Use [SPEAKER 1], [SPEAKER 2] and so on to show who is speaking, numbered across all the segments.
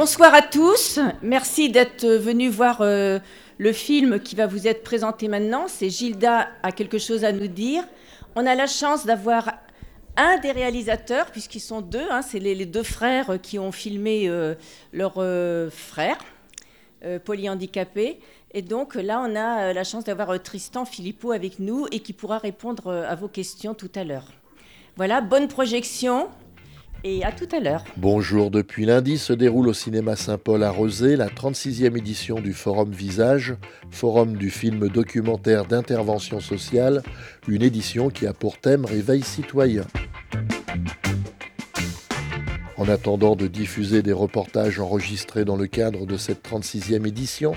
[SPEAKER 1] Bonsoir à tous. Merci d'être venus voir euh, le film qui va vous être présenté maintenant. C'est Gilda a quelque chose à nous dire. On a la chance d'avoir un des réalisateurs, puisqu'ils sont deux, hein, c'est les, deux frères qui ont filmé euh, leur euh, frère, polyhandicapé. Et donc là, on a la chance d'avoir Tristan Philippot avec nous et qui pourra répondre à vos questions tout à l'heure. Voilà, bonne projection et à tout à l'heure.
[SPEAKER 2] Bonjour, depuis lundi se déroule au cinéma Saint-Paul à Rosé la 36e édition du Forum Visage, forum du film documentaire d'intervention sociale, une édition qui a pour thème Réveil citoyen. En attendant de diffuser des reportages enregistrés dans le cadre de cette 36e édition,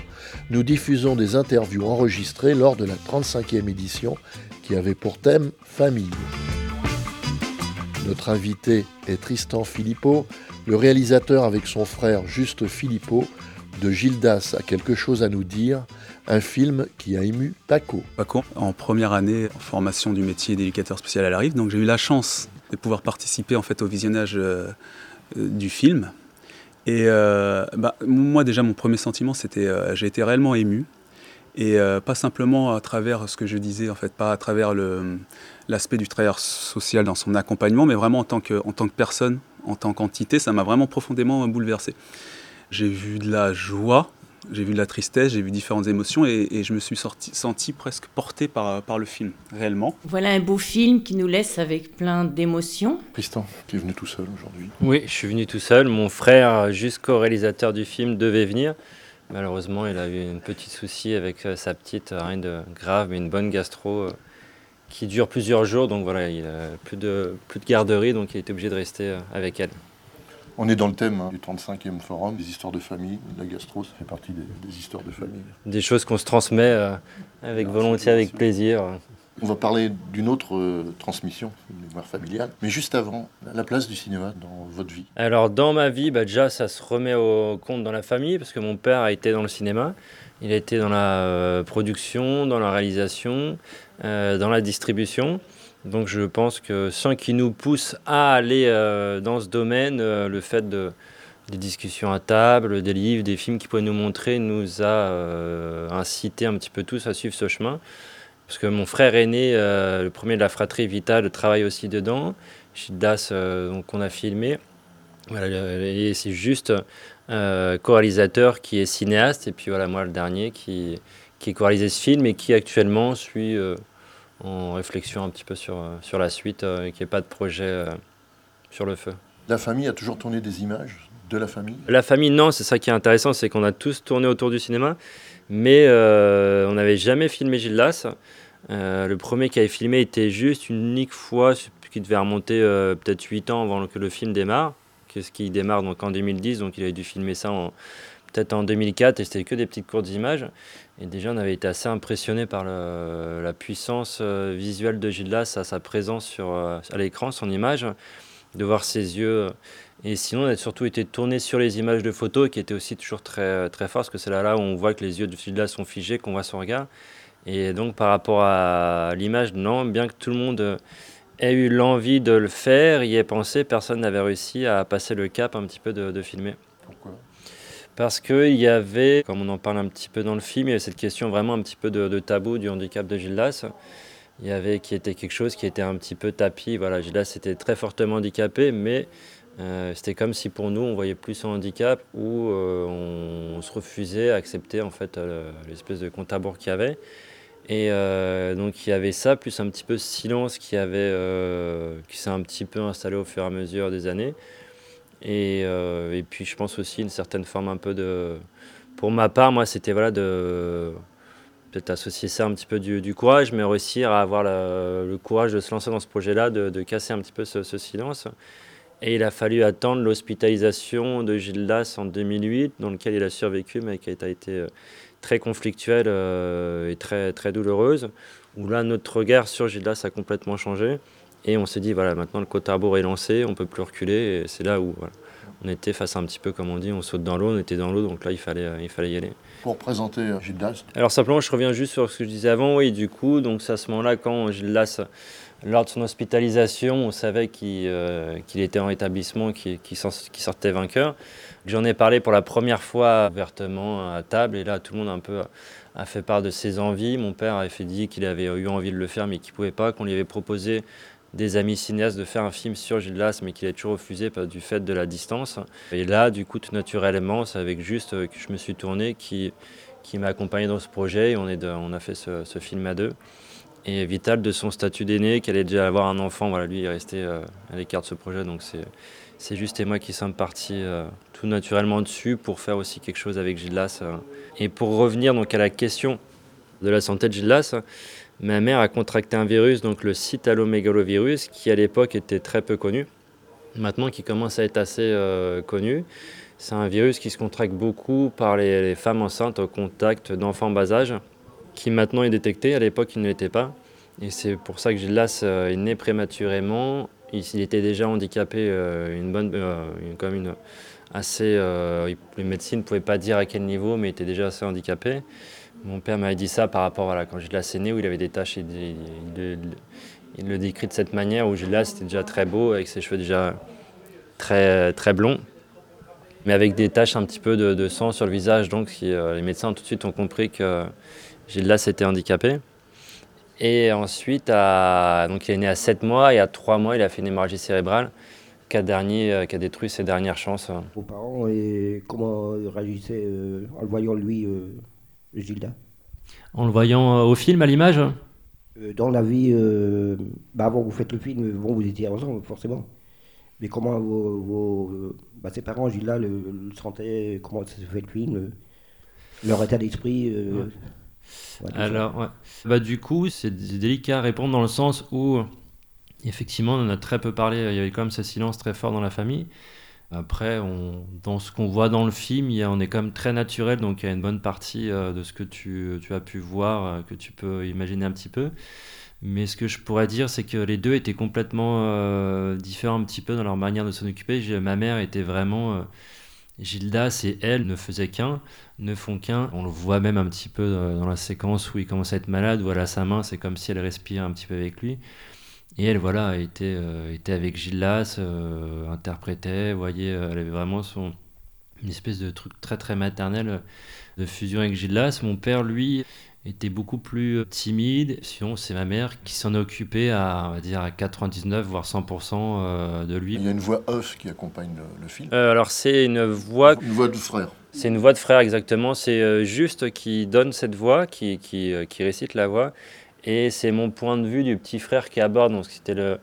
[SPEAKER 2] nous diffusons des interviews enregistrées lors de la 35e édition qui avait pour thème Famille. Notre invité est Tristan Philippot, le réalisateur avec son frère Juste Philippot de Gildas a quelque chose à nous dire, un film qui a ému Paco.
[SPEAKER 3] Paco, en première année en formation du métier d'éducateur spécial à la Rive, donc j'ai eu la chance de pouvoir participer en fait au visionnage euh, euh, du film. Et euh, bah, moi déjà mon premier sentiment c'était j'ai été réellement ému et pas simplement à travers ce que je disais, en fait, pas à travers l'aspect du travailleur social dans son accompagnement, mais vraiment en tant que, en tant que personne, en tant qu'entité, ça m'a vraiment profondément bouleversé. J'ai vu de la joie, j'ai vu de la tristesse, j'ai vu différentes émotions et, je me suis sorti, senti presque porté par, par le film, réellement.
[SPEAKER 1] Voilà un beau film qui nous laisse avec plein d'émotions.
[SPEAKER 2] Tristan, tu es venu tout seul aujourd'hui
[SPEAKER 4] Oui, je suis venu tout seul. Mon frère, jusqu'au réalisateur du film, devait venir. Malheureusement, il a eu un petit souci avec euh, sa petite, rien de grave, mais une bonne gastro euh, qui dure plusieurs jours. Donc voilà, il a plus de, plus de garderie, donc il était obligé de rester avec elle.
[SPEAKER 2] On est dans le thème hein, du 35e forum, des histoires de famille. La gastro, ça fait partie des, histoires de famille.
[SPEAKER 4] Des choses qu'on se transmet avec volonté, avec plaisir.
[SPEAKER 2] On va parler d'une autre euh, transmission, une mémoire familiale. Mais juste avant, la place du cinéma dans votre vie.
[SPEAKER 4] Alors dans ma vie, bah, déjà ça se remet au compte dans la famille parce que mon père a été dans le cinéma. Il a été dans la euh, production, dans la réalisation, euh, dans la distribution. Donc je pense que sans qu'il nous pousse à aller dans ce domaine, le fait de, des discussions à table, des livres, des films qu'il pouvait nous montrer, nous a incité un petit peu tous à suivre ce chemin. Parce que mon frère aîné, euh, le premier de la fratrie Vital, travaille aussi dedans. Gildas, euh, donc on a filmé. Voilà, et c'est juste euh, co-réalisateur qui est cinéaste. Et puis voilà, moi le dernier qui, qui co-réalisé ce film et qui actuellement suit en réflexion un petit peu sur, sur la suite et qui n'est pas de projet sur le feu.
[SPEAKER 2] La famille a toujours tourné des images de la famille?
[SPEAKER 4] La famille, non, c'est ça qui est intéressant, c'est qu'on a tous tourné autour du cinéma. Mais euh, on n'avait jamais filmé Gildas. Euh, le premier qui avait filmé était juste une unique fois, qui devait remonter euh, peut-être 8 ans avant que le film démarre, ce qui démarre donc en 2010, donc il avait dû filmer ça peut-être en 2004 et c'était que des petites courtes images. Et déjà, on avait été assez impressionné par la puissance visuelle de Gildas, sa présence sur, à l'écran, son image, de voir ses yeux et sinon, on a surtout été tourné sur les images de photos qui étaient aussi toujours très, très fortes, parce que c'est là, là où on voit que les yeux de Fidela sont figés, qu'on voit son regard. Et donc, par rapport à l'image, non, bien que tout le monde ait eu l'envie de le faire, y ait pensé, personne n'avait réussi à passer le cap un petit peu de, filmer.
[SPEAKER 2] Pourquoi?
[SPEAKER 4] Parce qu'il y avait, comme on en parle un petit peu dans le film, il y avait cette question vraiment un petit peu de, tabou du handicap de Gildas. Il y avait qui était quelque chose qui était un petit peu tapis. Voilà, Gildas était très fortement handicapé, mais euh, c'était comme si pour nous on voyait plus son handicap ou euh, on, se refusait à accepter en fait euh, l'espèce de compte à qu'il y avait. Et donc il y avait ça, plus un petit peu ce silence qui, avait, qui s'est un petit peu installé au fur et à mesure des années. Et, et, puis je pense aussi une certaine forme un peu de... Pour ma part, moi c'était voilà de peut-être associer ça un petit peu du, courage, mais réussir à avoir le courage de se lancer dans ce projet-là, de, casser un petit peu ce, ce silence. Et il a fallu attendre l'hospitalisation de Gildas en 2008, dans lequel il a survécu, mais qui a été euh, très conflictuelle euh, et très, très douloureuse, où là, notre regard sur Gildas a complètement changé. Et on s'est dit, voilà, maintenant le côte à est lancé, on ne peut plus reculer. Et c'est là où on était face à un petit peu, comme on dit, on saute dans l'eau, on était dans l'eau, donc là, il fallait, il fallait y aller.
[SPEAKER 2] Pour présenter Gilles Las
[SPEAKER 4] Alors simplement, je reviens juste sur ce que je disais avant, oui, du coup, donc c'est à ce moment-là, quand Gilles Las, lors de son hospitalisation, on savait qu'il était en établissement, qu'il sortait vainqueur. J'en ai parlé pour la première fois ouvertement à table, et là, tout le monde un peu a fait part de ses envies. Mon père avait fait dit qu'il avait eu envie de le faire, mais qu'il ne pouvait pas, qu'on lui avait proposé des amis cinéastes de faire un film sur Gilles mais qu'il a toujours refusé du fait de la distance. Et là, du coup, tout naturellement, c'est avec Juste que je me suis tourné, qui, m'a accompagné dans ce projet, et on, a fait ce, film à deux. Et Vital, de son statut d'aîné, qu'elle allait déjà avoir un enfant, voilà, lui, il est resté euh, à l'écart de ce projet, donc c'est juste et moi qui sommes partis euh, tout naturellement dessus pour faire aussi quelque chose avec Gilles. Euh. Et pour revenir donc à la question de la santé de Gilles ma mère a contracté un virus, donc le cytalomégalovirus, qui à l'époque était très peu connu, maintenant qui commence à être assez euh, connu. C'est un virus qui se contracte beaucoup par les, femmes enceintes au contact d'enfants bas âge, qui maintenant est détecté, à l'époque il ne l'était pas. Et c'est pour ça que Gilles Las est né prématurément il, était déjà handicapé, euh, une bonne, euh, comme une assez. Euh, les médecins ne pouvaient pas dire à quel niveau, mais il était déjà assez handicapé. Mon père m'avait dit ça par rapport à quand Gilles né, où il avait des taches. Il, le décrit de cette manière où Gilles c'était déjà très beau, avec ses cheveux déjà très, très blonds, mais avec des taches un petit peu de, sang sur le visage. Donc les médecins tout de suite ont compris que Gilles était handicapé. Et ensuite, donc il est né à 7 mois et à 3 mois, il a fait une hémorragie cérébrale qui a, dernier, euh, détruit ses dernières chances.
[SPEAKER 5] Vos parents, et comment réagissaient euh, en le voyant lui, euh, Gilda.
[SPEAKER 6] En le voyant au film, à l'image?
[SPEAKER 5] Dans la vie, bah avant que vous faites le film, bon, vous étiez ensemble, forcément. Mais comment vos, bah, ses parents, Gilda, le, le, sentaient? Comment ça se fait le film? Leur état d'esprit
[SPEAKER 6] alors, bah, du coup, c'est délicat à répondre dans le sens où, effectivement, on en a très peu parlé. Il y avait quand même ce silence très fort dans la famille. Après, dans ce qu'on voit dans le film, il y a, on est quand même très naturel, donc il y a une bonne partie euh, de ce que tu, as pu voir, euh, que tu peux imaginer un petit peu. Mais ce que je pourrais dire, c'est que les deux étaient complètement euh, différents un petit peu dans leur manière de s'en occuper. Ma mère était vraiment Gilda, c'est elle, ne faisait qu'un, ne font qu'un. On le voit même un petit peu dans la séquence où il commence à être malade, où elle a sa main, c'est comme si elle respirait un petit peu avec lui. Et elle, voilà, était, euh, était avec Gildas, euh, interprétait, voyez, elle avait vraiment son, une espèce de truc très très maternel de fusion avec Gildas. Mon père, lui, était beaucoup plus euh, timide. Sinon, c'est ma mère qui s'en occupée à, on va dire, à 99 voire 100% euh, de lui.
[SPEAKER 2] Il y a une voix off qui accompagne le, film.
[SPEAKER 4] Euh, alors c'est une voix.
[SPEAKER 2] Une voix de frère.
[SPEAKER 4] C'est une voix de frère exactement. C'est juste qui donne cette voix, qui, qui, qui, récite la voix, et c'est mon point de vue du petit frère qui aborde. Donc c'était le.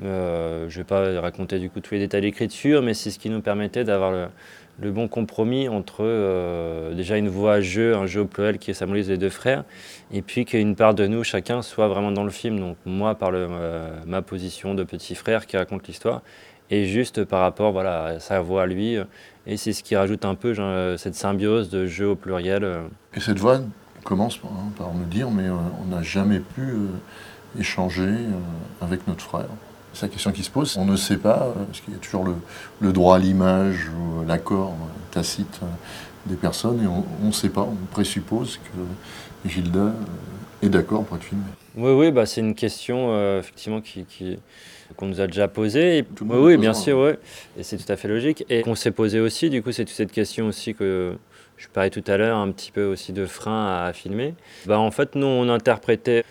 [SPEAKER 4] je ne vais pas raconter du coup tous les détails d'écriture, mais c'est ce qui nous permettait d'avoir le bon compromis entre euh, déjà une voix jeu, un jeu au pluriel qui symbolise les deux frères, et puis qu'une part de nous, chacun, soit vraiment dans le film. Donc moi, par le, euh, ma position de petit frère qui raconte l'histoire, et juste par rapport voilà, à sa voix à lui. Et c'est ce qui rajoute un peu cette symbiose de jeu au pluriel.
[SPEAKER 2] Et cette voix commence par, hein, par me dire, mais euh, on n'a jamais pu échanger avec notre frère. C'est la question qui se pose. On ne sait pas, euh, parce qu'il y a toujours le, droit à l'image ou euh, l'accord euh, tacite des personnes, et on ne sait pas, on présuppose que Gilda est d'accord pour être filmé.
[SPEAKER 4] Oui, oui, bah, c'est une question effectivement qui, qu'on nous a déjà posée. oui, oui bien sûr, ouais. et c'est tout à fait logique. Et qu'on s'est posé aussi, du coup, c'est toute cette question aussi que je parlais tout à l'heure, un petit peu aussi de frein à, filmer. Bah, en fait, nous, on interprétait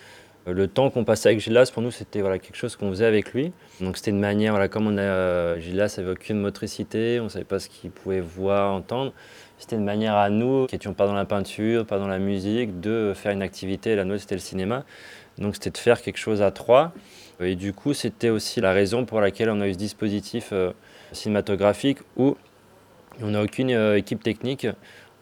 [SPEAKER 4] le temps qu'on passait avec Gillas, pour nous, c'était voilà, quelque chose qu'on faisait avec lui. Donc c'était une manière, voilà, comme on a, euh, Gillas n'avait aucune motricité, on ne savait pas ce qu'il pouvait voir, entendre. C'était une manière à nous, qui n'étions pas dans la peinture, pas dans la musique, de faire une activité. La nôtre, c'était le cinéma. Donc c'était de faire quelque chose à trois. Et du coup, c'était aussi la raison pour laquelle on a eu ce dispositif euh, cinématographique où on n'a aucune euh, équipe technique.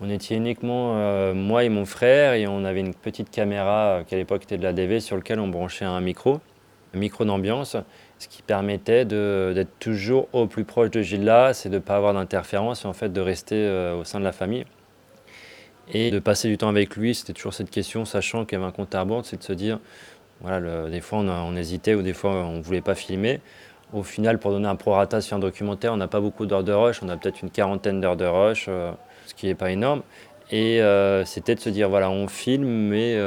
[SPEAKER 4] On était uniquement euh, moi et mon frère et on avait une petite caméra qui à l'époque était de la DV sur lequel on branchait un micro, un micro d'ambiance, ce qui permettait d'être toujours au plus proche de Gilles c'est de ne pas avoir d'interférence et en fait de rester au sein de la famille. Et de passer du temps avec lui, c'était toujours cette question, sachant qu'il y avait un compte à rebours, c'est de se dire, voilà, des fois on, hésitait ou des fois on ne voulait pas filmer. au final, pour donner un prorata sur un documentaire, on n'a pas beaucoup d'heures de rush, on a peut-être une quarantaine d'heures de rush, ce qui n'est pas énorme. Et c'était de se dire, voilà, on filme, mais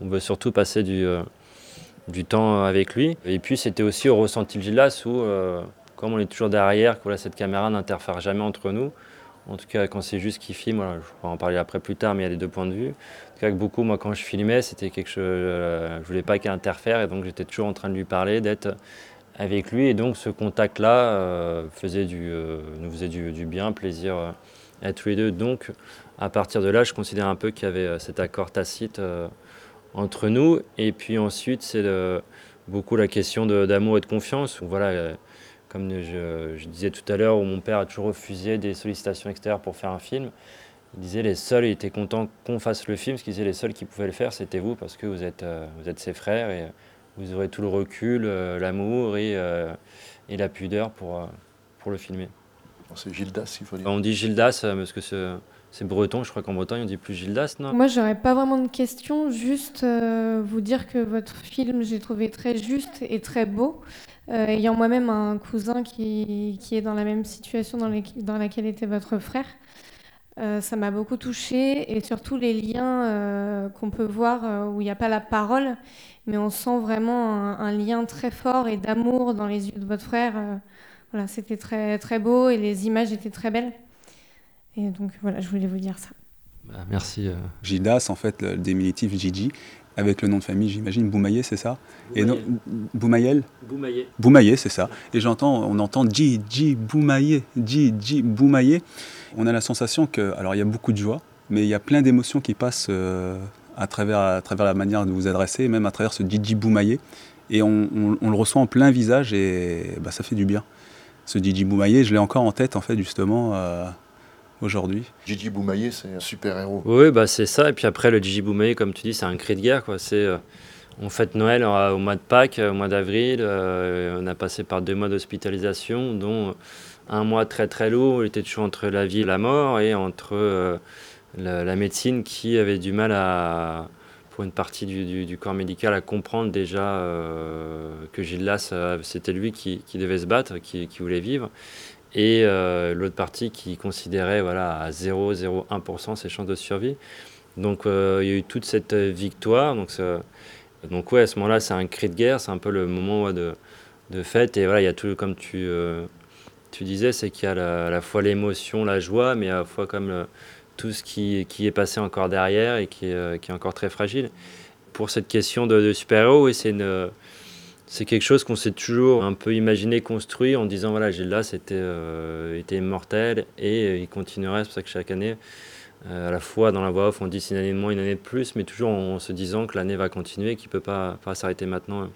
[SPEAKER 4] on veut surtout passer du, temps avec lui. Et puis c'était aussi au ressenti de Gillas où, euh, comme on est toujours derrière, que cette caméra n'interfère jamais entre nous. En tout cas, quand c'est juste qu'il filme, je vais en parler après plus tard, mais il y a les deux points de vue. En tout cas, beaucoup, moi, quand je filmais, c'était quelque chose. Euh, je voulais pas qu'il interfère, et donc j'étais toujours en train de lui parler, d'être avec lui. Et donc, ce contact-là euh, du, nous faisait du, bien, plaisir à tous les deux. Donc, à partir de là, je considère un peu qu'il y avait cet accord tacite entre nous. Et puis ensuite, c'est beaucoup la question d'amour et de confiance. Voilà, euh, comme je, disais tout à l'heure, où mon père a toujours refusé des sollicitations extérieures pour faire un film. Il disait les seuls, il était content qu'on fasse le film, ce qu'il disait les seuls qui pouvaient le faire, c'était vous, parce que vous êtes, euh, vous êtes ses frères et vous aurez tout le recul, euh, l'amour et, et, la pudeur pour, pour le filmer.
[SPEAKER 2] C'est Gildas, il faut dire.
[SPEAKER 4] On dit Gildas parce que c'est c'est breton, je crois qu'en Bretagne on dit plus Gildas, non?
[SPEAKER 7] Moi j'aurais pas vraiment de questions, juste euh, vous dire que votre film j'ai trouvé très juste et très beau. Euh, ayant moi-même un cousin qui, qui, est dans la même situation dans, laquelle était votre frère, euh, ça m'a beaucoup touchée et surtout les liens qu'on peut voir où il n'y a pas la parole, mais on sent vraiment un, un lien très fort et d'amour dans les yeux de votre frère. voilà, c'était très, très beau et les images étaient très belles. Et donc voilà, je voulais vous dire ça.
[SPEAKER 4] Bah, merci. Euh.
[SPEAKER 3] Gidas, en fait, le diminutif Gigi, avec le nom de famille, j'imagine, Boumaillé, c'est ça?
[SPEAKER 4] Et non,
[SPEAKER 3] Boumayel
[SPEAKER 4] Boumaillé.
[SPEAKER 3] Boumaillé, c'est ça. Et j'entends, on entend Gigi, Boumaillé, Gigi, Boumaillé. On a la sensation que, alors il y a beaucoup de joie, mais il y a plein d'émotions qui passent euh, à, travers, à travers la manière de vous adresser, même à travers ce Gigi Boumaillé. Et on, le ressent en plein visage et bah, ça fait du bien. Ce Gigi Boumaillé, je l'ai encore en tête, en fait, justement. Euh, aujourd'hui.
[SPEAKER 2] Gigi Boumaillé, c'est un super-héros.
[SPEAKER 4] Oui, bah c'est ça. Et puis après, le Gigi Boumaillé, comme tu dis, c'est un cri de guerre. Quoi. C'est, euh, on fête Noël euh, au mois de Pâques, au mois d'avril. Euh, on a passé par deux mois d'hospitalisation, dont un mois très très lourd. Il était toujours entre la vie et la mort et entre la, médecine qui avait du mal à, pour une partie du, corps médical, à comprendre déjà que Gilles Las, c'était lui qui, devait se battre, qui, qui voulait vivre et euh, l'autre partie qui considérait voilà, à 0,01% ses chances de survie. Donc euh, il y a eu toute cette victoire. Donc, donc ouais, à ce moment-là, c'est un cri de guerre, c'est un peu le moment de, de, fête. Et voilà, il y a tout, comme tu, euh, tu disais, c'est qu'il y a à la fois l'émotion, la joie, mais à la fois comme tout ce qui, qui, est passé encore derrière et qui est, qui est encore très fragile. Pour cette question de, de super-héros, c'est une c'est quelque chose qu'on s'est toujours un peu imaginé, construit en disant voilà, Gilda c'était euh, était immortel et euh, il continuerait. C'est pour ça que chaque année, euh, à la fois dans la voix off, on dit c'est une année de moins, une année de plus, mais toujours en se disant que l'année va continuer, qu'il ne peut pas, pas s'arrêter maintenant.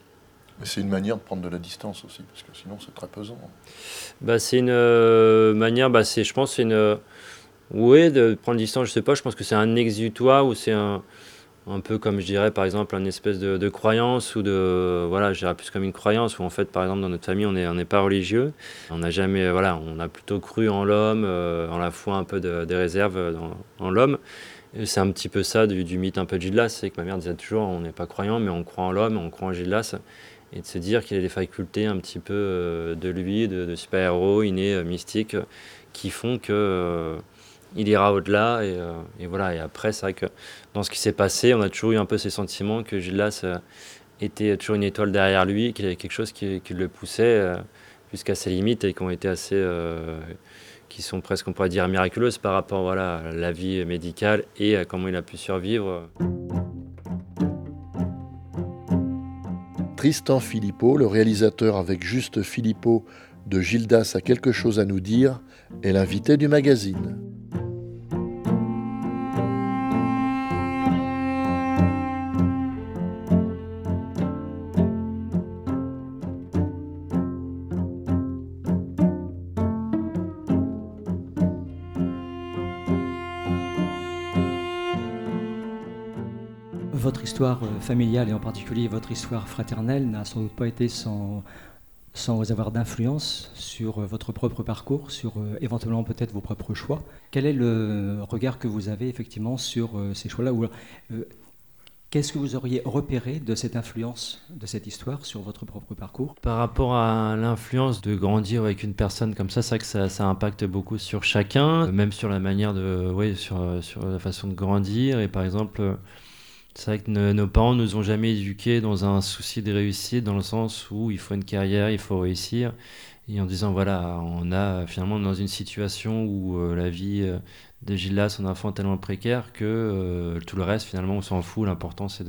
[SPEAKER 2] C'est une manière de prendre de la distance aussi, parce que sinon c'est très pesant.
[SPEAKER 4] Bah, c'est une manière, bah, je pense, c'est une. oui, de prendre distance, je sais pas, je pense que c'est un exutoire ou c'est un un peu comme je dirais par exemple une espèce de, croyance ou de voilà je dirais plus comme une croyance où en fait par exemple dans notre famille on n'est pas religieux. On n'a jamais voilà on a plutôt cru en l'homme euh, en la foi un peu de, des réserves dans, en l'homme. C'est un petit peu ça du, mythe un peu de Gildas c'est que ma mère disait toujours on n'est pas croyant mais on croit en l'homme on croit en Gildas. Et de se dire qu'il a des facultés un petit peu euh, de lui de, super-héros inné euh, mystique qui font que il ira au-delà. Euh, et, voilà. Et après, c'est vrai que dans ce qui s'est passé, on a toujours eu un peu ces sentiments que Gildas euh, était toujours une étoile derrière lui, qu'il y avait quelque chose qui, le poussait euh, jusqu'à ses limites et qui ont été assez. qui sont presque, on pourrait dire, miraculeuses par rapport à la vie médicale et à comment il a pu survivre.
[SPEAKER 2] Tristan Philippot, le réalisateur avec Juste Philippot de Gildas a quelque chose à nous dire, est l'invité du magazine.
[SPEAKER 8] Votre histoire euh, familiale et en particulier votre histoire fraternelle n'a sans doute pas été sans, sans avoir d'influence sur euh, votre propre parcours, sur euh, éventuellement peut-être vos propres choix. Quel est le regard que vous avez effectivement sur ces choix-là Qu'est-ce que vous auriez repéré de cette influence de cette histoire sur votre propre parcours?
[SPEAKER 4] Par rapport à l'influence de grandir avec une personne comme ça, c'est vrai que ça, impacte beaucoup sur chacun, même sur la manière de, sur, sur la façon de grandir. Et par exemple, c'est vrai que nos parents nous ont jamais éduqués dans un souci de réussite, dans le sens où il faut une carrière, il faut réussir. Et en disant, voilà, on a finalement dans une situation où euh, la vie euh, de Gilda, son enfant tellement précaire que euh, tout le reste, finalement, on s'en fout. L'important, c'est,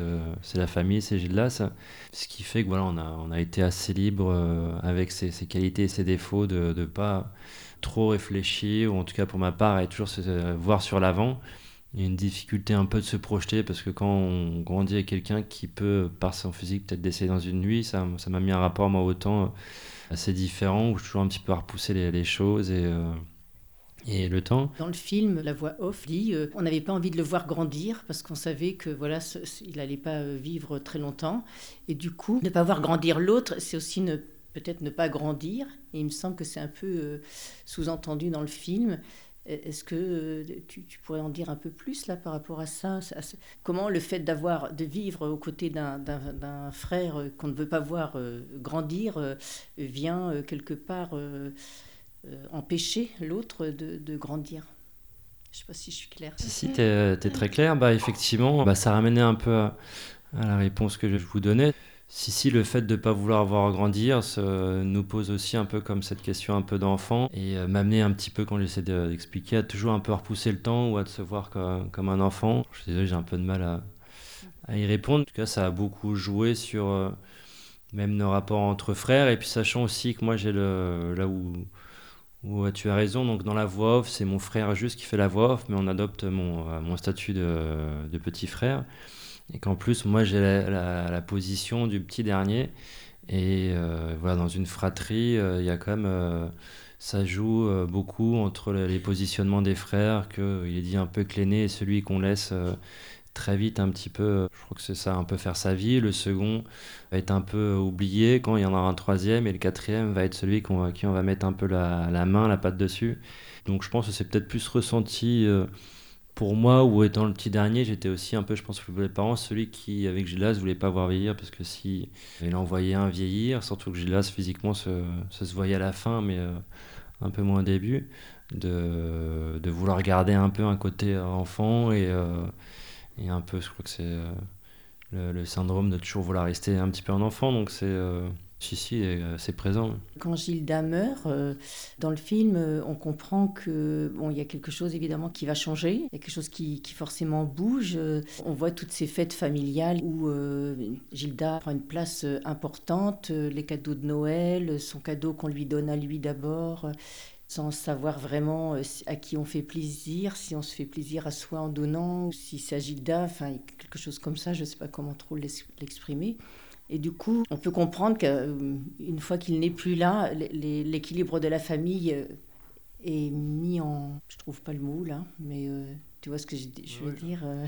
[SPEAKER 4] la famille, c'est Gilda. Ce qui fait que voilà, on a, on a été assez libre avec ses, qualités et ses défauts de ne pas trop réfléchir, ou en tout cas pour ma part, et toujours voir sur l'avant. Il y a une difficulté un peu de se projeter parce que quand on grandit avec quelqu'un qui peut, par son physique, peut-être décéder dans une nuit, ça, ça m'a mis un rapport, moi, autant assez différent où je suis toujours un petit peu à repousser les, choses et et le temps.
[SPEAKER 1] Dans le film, la voix off dit euh, on n'avait pas envie de le voir grandir parce qu'on savait que voilà, il n'allait pas euh, vivre très longtemps. Et du coup, ne pas voir grandir l'autre, c'est aussi peut-être ne pas grandir. Et il me semble que c'est un peu euh, sous-entendu dans le film. Est-ce que euh, tu, pourrais en dire un peu plus là par rapport à ça, Comment le fait d'avoir de vivre aux côtés d'un frère qu'on ne veut pas voir euh, grandir euh, vient quelque part empêcher l'autre de, grandir? Je ne sais pas si je suis claire.
[SPEAKER 4] Si, tu es, très claire. Bah, effectivement, bah, ça ramenait un peu à, la réponse que je vous donnais. Si, si, le fait de ne pas vouloir voir grandir ça, nous pose aussi un peu comme cette question un peu d'enfant et euh, m'amener un petit peu, quand j'essaie d'expliquer, à toujours un peu repousser le temps ou à se voir comme, comme un enfant. Je suis désolé, j'ai un peu de mal à, y répondre. En tout cas, ça a beaucoup joué sur euh, même nos rapports entre frères et puis sachant aussi que moi, j'ai là où où tu as raison, donc dans la voix off, c'est mon frère juste qui fait la voix off, mais on adopte mon, euh, mon statut de, petit frère. Et qu'en plus, moi, j'ai la, position du petit dernier. Et euh, voilà, dans une fratrie, euh, il y a quand. Euh, ça joue beaucoup entre les positionnements des frères, qu'il est dit un peu que l'aîné est celui qu'on laisse très vite un petit peu, je crois que c'est ça, un peu faire sa vie. Le second va être un peu oublié quand il y en aura un troisième, et le quatrième va être celui qu'on, qui on va mettre un peu la, main, la patte dessus. Donc je pense que c'est peut-être plus ressenti pour moi, ou étant le petit dernier, j'étais aussi un peu, je pense, pour les parents, celui qui, avec Gildas, voulait pas voir vieillir, parce que si il envoyait un vieillir, surtout que Gildas, physiquement, se, se voyait à la fin, mais euh, un peu moins au début, de, de vouloir garder un peu un côté enfant et... Euh, et un peu, je crois que c'est euh, le, le, syndrome de toujours vouloir rester un petit peu un enfant, donc c'est euh, si, si, c'est présent.
[SPEAKER 1] Quand Gilda meurt, euh, dans le film, euh, on comprend que bon, y a quelque chose évidemment qui va changer, il y a quelque chose qui, qui forcément bouge. On voit toutes ces fêtes familiales où euh, Gilda prend une place importante, les cadeaux de Noël, son cadeau qu'on lui donne à lui d'abord sans savoir vraiment euh, à qui on fait plaisir, si on se fait plaisir à soi en donnant, ou s'il s'agit d'un, enfin quelque chose comme ça, je ne sais pas comment trop l'exprimer. Et du coup, on peut comprendre qu'une fois qu'il n'est plus là, l'équilibre de la famille euh, est mis en... Je trouve pas le mot là, mais euh, tu vois ce que je, je veux oui. dire. Euh...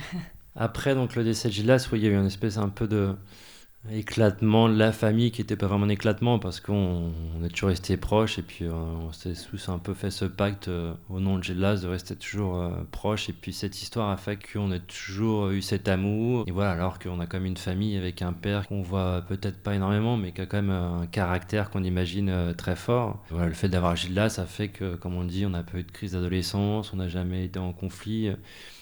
[SPEAKER 4] Après, donc le décès de oui, il y a eu une espèce un peu de éclatement de la famille qui n'était pas vraiment un éclatement parce qu'on est toujours resté proches et puis euh, on s'est tous un peu fait ce pacte euh, au nom de Gélas de rester toujours euh, proches et puis cette histoire a fait qu'on a toujours eu cet amour. Et voilà alors qu'on a comme une famille avec un père qu'on voit peut-être pas énormément mais qui a quand même un caractère qu'on imagine très fort. Voilà, le fait d'avoir Gilles ça fait que comme on dit on n'a pas eu de crise d'adolescence on n'a jamais été en conflit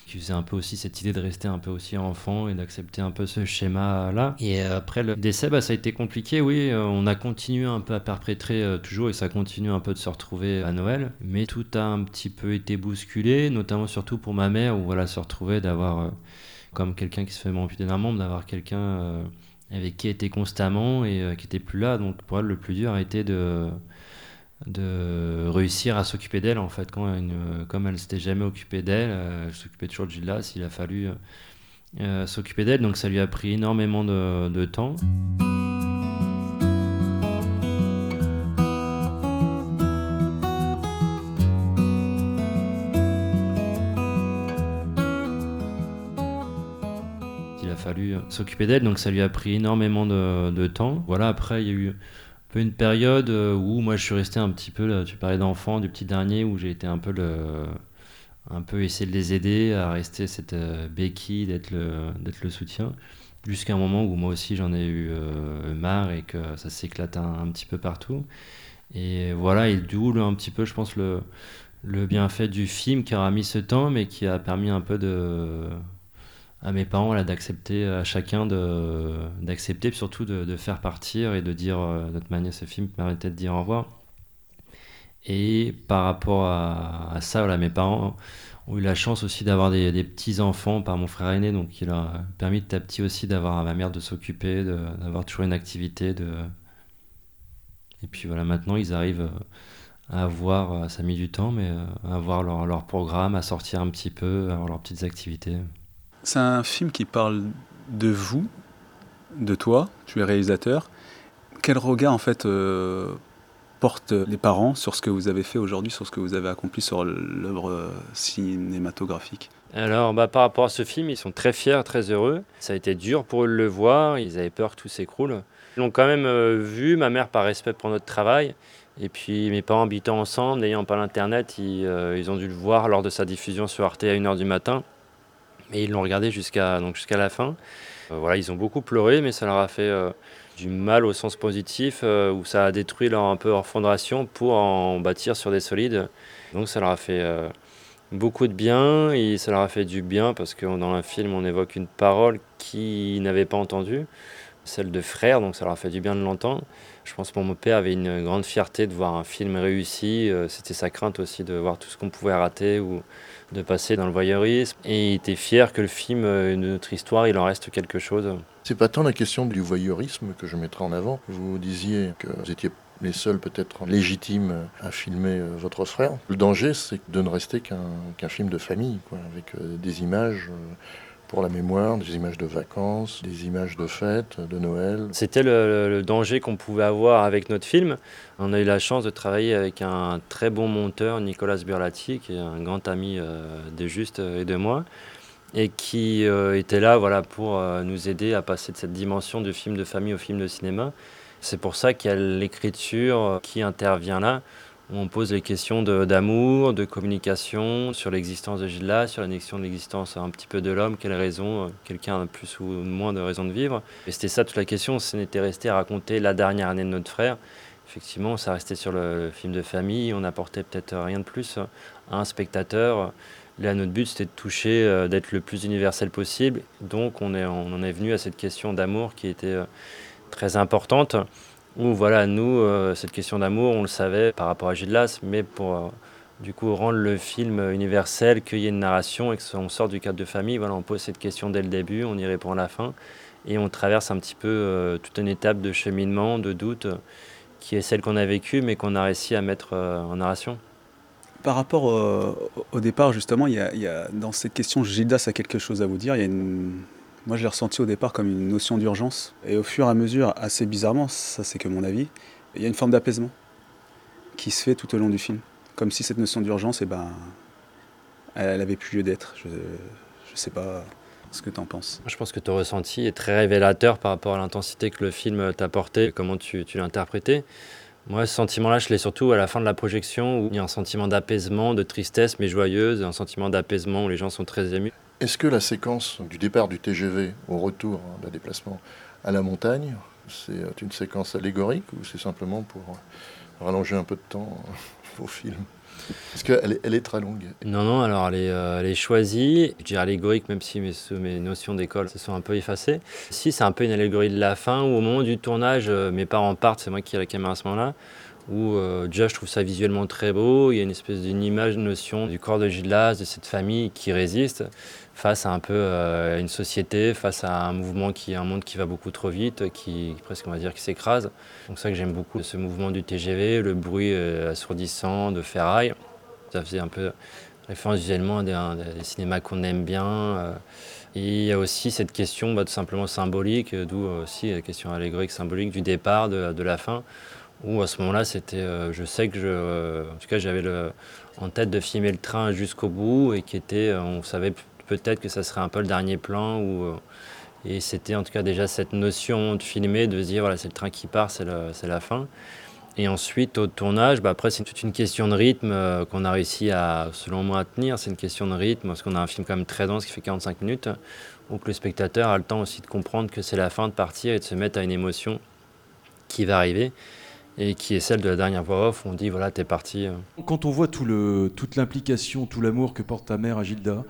[SPEAKER 4] qui faisait un peu aussi cette idée de rester un peu aussi enfant et d'accepter un peu ce schéma là et après le décès bah, ça a été compliqué oui euh, on a continué un peu à perpétrer euh, toujours et ça continue un peu de se retrouver à Noël. Mais tout a un petit peu été bousculé notamment surtout pour ma mère où voilà se retrouver d'avoir euh, comme quelqu'un qui se fait amputer d'un membre d'avoir quelqu'un euh, avec qui était constamment et euh, qui était plus là. Donc pour elle le plus dur a été de de réussir à s'occuper d'elle en fait. Quand comme elle s'était jamais occupée d'elle euh, elle s'occupait toujours de Gildas il a fallu euh, s'occuper d'elle. Donc ça lui a pris énormément de, temps. Il a fallu s'occuper d'elle. Donc ça lui a pris énormément de temps. Voilà après il y a eu peu une période où moi je suis resté un petit peu, là, tu parlais d'enfant, du petit dernier, où j'ai été un peu le, un peu essayer de les aider à rester cette euh, béquille, d'être le, d'être le soutien.
[SPEAKER 6] Jusqu'à un moment où moi aussi j'en ai eu marre et que ça s'éclate un, petit peu partout. Et voilà, et d'où un petit peu, je pense, le, le bienfait du film qui aura mis ce temps, mais qui a permis un peu de, à mes parents là, d'accepter, à chacun de, d'accepter, surtout de, de, faire partir et de dire, euh, notre manière, ce film permettait de dire au revoir. Et par rapport à, ça, voilà, mes parents ont eu la chance aussi d'avoir des, des petits-enfants par mon frère aîné, donc il a permis petit à petit aussi d'avoir à ma mère de s'occuper, d'avoir toujours une activité. Et puis voilà, maintenant ils arrivent à avoir, ça a mis du temps, mais à avoir leur, leur programme, à sortir un petit peu, à avoir leurs petites activités.
[SPEAKER 3] C'est un film qui parle de vous, de toi, tu es réalisateur. Quel regard en fait euh, portent les parents sur ce que vous avez fait aujourd'hui, sur ce que vous avez accompli sur l'œuvre euh, cinématographique?
[SPEAKER 4] Alors, bah, par rapport à ce film, ils sont très fiers, très heureux. Ça a été dur pour eux de le voir, ils avaient peur que tout s'écroule. Ils l'ont quand même euh, vu, ma mère par respect pour notre travail. Et puis mes parents habitant ensemble, n'ayant pas l'internet, ils, ils, ont dû le voir lors de sa diffusion sur Arte à 1h du matin. Et ils l'ont regardé jusqu'à donc jusqu'à la fin. Euh, voilà, ils ont beaucoup pleuré, mais ça leur a fait euh, du mal au sens positif, euh, où ça a détruit leur, un peu leur fondation pour en bâtir sur des solides. Donc ça leur a fait beaucoup de bien, et ça leur a fait du bien parce que dans un film, on évoque une parole qu'ils n'avaient pas entendue, celle de frère, donc ça leur a fait du bien de l'entendre. Je pense que mon père avait une grande fierté de voir un film réussi. C'était sa crainte aussi de voir tout ce qu'on pouvait rater ou de passer dans le voyeurisme. Et il était fier que le film, euh, notre histoire, il en reste quelque chose.
[SPEAKER 2] C'est pas tant la question du voyeurisme que je mettrai en avant. Vous disiez que vous étiez les seuls peut-être légitimes à filmer euh, votre frère. Le danger, c'est de ne rester qu'un film de famille, quoi, avec euh, des images pour la mémoire, des images de vacances, des images de fêtes, de Noël.
[SPEAKER 4] C'était le, danger qu'on pouvait avoir avec notre film. On a eu la chance de travailler avec un très bon monteur, Nicolas Burlati, qui est un grand ami euh, de Juste et de moi, et qui euh, était là voilà, pour euh, nous aider à passer de cette dimension de film de famille au film de cinéma. C'est pour ça qu'il y a l'écriture qui intervient là on pose les questions d'amour, de, communication, sur l'existence de Gilles sur l'annexion de l'existence un petit peu de l'homme, quelle raison, euh, quelqu'un a plus ou moins de raison de vivre. Et c'était ça toute la question, ce n'était resté à raconter la dernière année de notre frère. Effectivement, ça restait sur le film de famille, on n'apportait peut-être rien de plus à un spectateur. Là, notre but, c'était de toucher, euh, d'être le plus universel possible. Donc, on, est, on en est venu à cette question d'amour qui était euh, très importante où voilà, nous, euh, cette question d'amour, on le savait par rapport à Gilles mais pour euh, du coup rendre le film universel, qu'il y ait une narration et qu'on sorte du cadre de famille, voilà, on pose cette question dès le début, on y répond à la fin, et on traverse un petit peu euh, toute une étape de cheminement, de doute, qui est celle qu'on a vécue, mais qu'on a réussi à mettre en narration.
[SPEAKER 3] Par rapport au départ, justement, il y, a, il y a, dans cette question, Gildas a quelque chose à vous dire? Il y a une moi, je l'ai ressenti au départ comme une notion d'urgence. Et au fur et à mesure, assez bizarrement, ça c'est que mon avis, il y a une forme d'apaisement qui se fait tout au long du film. Comme si cette notion d'urgence, eh ben, elle avait plus lieu d'être. Je ne sais pas ce que tu en penses.
[SPEAKER 4] Je pense que ton ressenti est très révélateur par rapport à l'intensité que le film t'a porté, comment tu, tu l'as interprété. Moi, ce sentiment-là, je l'ai surtout à la fin de la projection, où il y a un sentiment d'apaisement, de tristesse, mais joyeuse, un sentiment d'apaisement où les gens sont très émus.
[SPEAKER 2] Est-ce que la séquence du départ du TGV au retour hein, d'un déplacement à la montagne, c'est euh, une séquence allégorique ou c'est simplement pour euh, rallonger un peu de temps euh, au film? Est-ce qu'elle elle est très longue.
[SPEAKER 4] Non, non, alors elle est, elle est choisie. Je dirais allégorique, même si mes, mes notions d'école se sont un peu effacées. Si, c'est un peu une allégorie de la fin, où au moment du tournage, mes parents partent, c'est moi qui ai la caméra à ce moment-là où déjà je trouve ça visuellement très beau, il y a une espèce d'une image, une notion du corps de Gildas, de cette famille qui résiste face à un peu euh, une société, face à un mouvement qui un monde qui va beaucoup trop vite, qui presque on va dire qui s'écrase. Donc ça que j'aime beaucoup ce mouvement du TGV, le bruit euh, assourdissant de ferraille. Ça faisait un peu référence visuellement à des, cinémas qu'on aime bien. Euh. Et il y a aussi cette question bah, tout simplement symbolique, d'où aussi la question allégorique symbolique du départ, de la fin, où à ce moment-là, c'était, je sais que je, en tout cas, j'avais en tête de filmer le train jusqu'au bout et qui était, on savait peut-être que ça serait un peu le dernier plan. Euh, et c'était en tout cas déjà cette notion de filmer, de se dire voilà, c'est le train qui part, c'est la fin.
[SPEAKER 9] Et ensuite, au tournage, bah, après, c'est toute une question de rythme euh, qu'on a réussi à, selon moi, à tenir. C'est une question de rythme, parce qu'on a un film quand même très dense qui fait 45 minutes, où le spectateur a le temps aussi de comprendre que c'est la fin de partir et de se mettre à une émotion qui va arriver et qui est celle de la dernière voix off. On dit voilà, t'es parti. Euh.
[SPEAKER 10] Quand on voit tout le, toute l'implication, tout l'amour que porte ta mère à Gilda,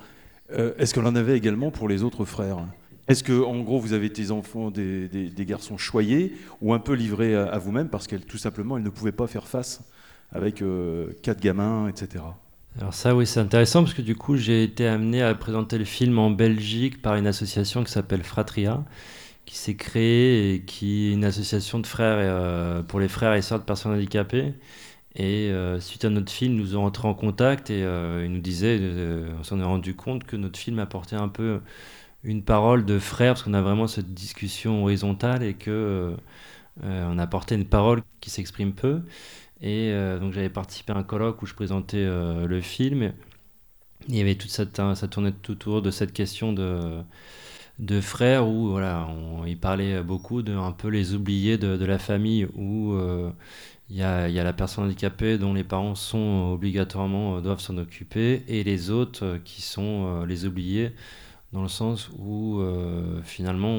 [SPEAKER 10] euh, est-ce qu'elle en avait également pour les autres frères? Est-ce que, en gros, vous avez tes enfants des, des, garçons choyés ou un peu livrés à, vous-même parce qu'elle, tout simplement, elle ne pouvait pas faire face avec euh, quatre gamins, etc.
[SPEAKER 4] Alors ça, oui, c'est intéressant parce que du coup, j'ai été amené à présenter le film en Belgique par une association qui s'appelle Fratria qui s'est créée et qui est une association de frères euh, pour les frères et sœurs de personnes handicapées. Et euh, suite à notre film, nous ont entré en contact et euh, ils nous disaient, on s'en est rendu compte que notre film apportait un peu une parole de frère, parce qu'on a vraiment cette discussion horizontale et que on apportait une parole qui s'exprime peu. Et donc j'avais participé à un colloque où je présentais le film. Il y avait toute cette, ça tournait tout autour de cette question de de frères où voilà, on, il parlait beaucoup de un peu les oubliés de, la famille où euh, il y, a, y, a, la personne handicapée dont les parents sont obligatoirement euh, doivent s'en occuper et les autres euh, qui sont les oubliés dans le sens où finalement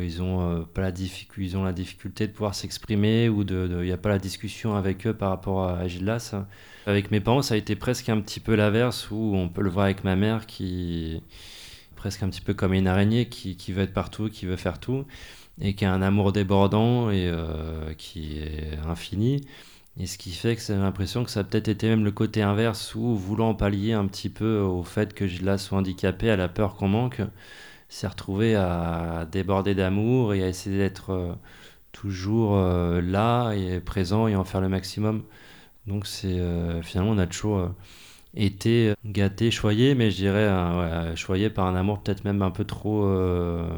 [SPEAKER 4] ils ont pas la ils ont la difficulté de pouvoir s'exprimer ou de il n'y a pas la discussion avec eux par rapport à, à avec mes parents ça a été presque un petit peu l'inverse où on peut le voir avec ma mère qui presque un petit peu comme une araignée qui, qui veut être partout, qui veut faire tout, et qui a un amour débordant et euh, qui est infini. Et ce qui fait que j'ai l'impression que ça a peut-être été même le côté inverse où, voulant pallier un petit peu au fait que Gilles soit handicapé, à la peur qu'on manque, s'est retrouvé à déborder d'amour et à essayer d'être euh, toujours euh, là et présent et en faire le maximum. Donc c'est finalement on a toujours été gâté, choyé, mais je dirais euh, choyé par un amour peut-être même un peu trop, euh,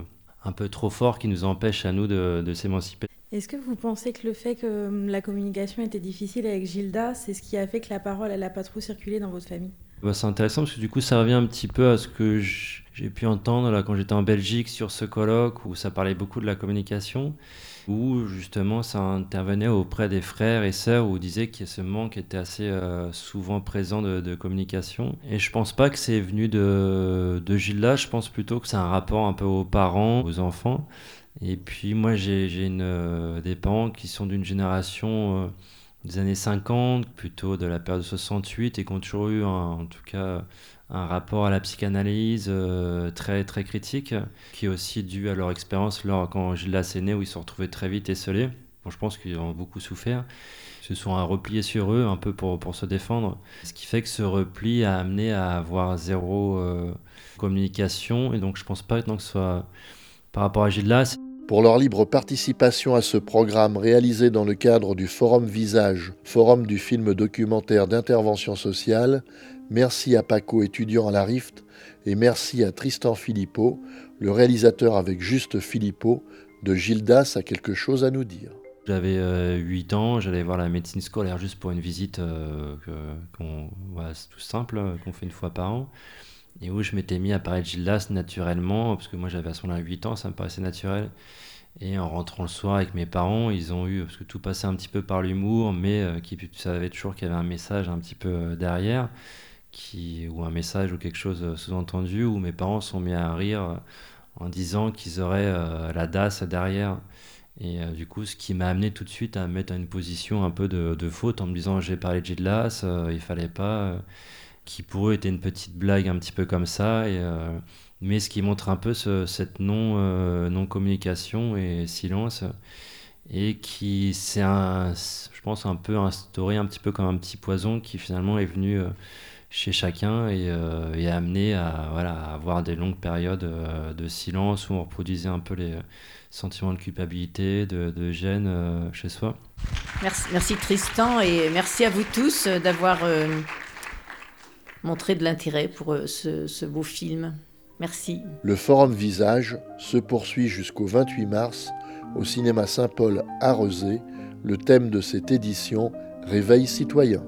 [SPEAKER 4] un peu trop fort qui nous empêche à nous de, de s'émanciper.
[SPEAKER 11] Est-ce que vous pensez que le fait que hum, la communication était difficile avec Gilda, c'est ce qui a fait que la parole, elle n'a pas trop circulé dans votre famille?
[SPEAKER 4] Bah, C'est intéressant parce que du coup, ça revient un petit peu à ce que j'ai pu entendre là, quand j'étais en Belgique sur ce colloque où ça parlait beaucoup de la communication où justement ça intervenait auprès des frères et sœurs où on disait que ce manque était assez euh, souvent présent de, communication. Et je pense pas que c'est venu de, de Gilles je pense plutôt que c'est un rapport un peu aux parents, aux enfants. Et puis moi j'ai euh, des parents qui sont d'une génération euh, des années 50, plutôt de la période de 68, et qui ont toujours eu en tout cas un rapport à la psychanalyse euh, très, très critique, qui est aussi dû à leur expérience quand Gilles où ils se sont retrouvés très vite esselés. Bon, je pense qu'ils ont beaucoup souffert. Ils se sont repliés sur eux un peu pour, pour se défendre. Ce qui fait que ce repli a amené à avoir zéro euh, communication. Et donc, je pense pas que ce soit par rapport à Gilles
[SPEAKER 12] pour leur libre participation à ce programme réalisé dans le cadre du Forum Visage, forum du film documentaire d'intervention sociale, merci à Paco, étudiant à la Rift, et merci à Tristan Philippot, le réalisateur avec Juste Philippot, de Gildas a quelque chose à nous dire.
[SPEAKER 4] J'avais 8 euh, ans, j'allais voir la médecine scolaire juste pour une visite euh, tout simple, qu'on fait une fois par an et où je m'étais mis à parler de Gildas naturellement, parce que moi j'avais à ce moment-là 8 ans, ça me paraissait naturel. Et en rentrant le soir avec mes parents, ils ont eu, parce que tout passait un petit peu par l'humour, mais euh, qui savait toujours qu'il y avait un message un petit peu euh, derrière, ou un message ou quelque chose euh, sous-entendu, où mes parents sont mis à rire en disant qu'ils auraient la DAS derrière. Et du coup, ce qui m'a amené tout de suite à me mettre à une position un peu de, de faute en me disant j'ai parlé de Gildas, il fallait pas qui pour eux était une petite blague un petit peu comme ça. Et, euh, mais ce qui montre un peu cette non, euh, non communication et silence et qui s'est, je pense, un peu instauré un petit peu comme un petit poison qui finalement est venu euh, chez chacun et, amené à, voilà, à avoir des longues périodes de silence où on reproduisait un peu les sentiments de culpabilité, de, de gêne chez soi.
[SPEAKER 1] Merci, merci Tristan et merci à vous tous d'avoir montrer de l'intérêt pour euh, ce, beau film. Merci.
[SPEAKER 12] Le Forum Visage se poursuit jusqu'au 28 mars au cinéma Saint-Paul à Rezé. Le thème de cette édition, Réveil citoyen.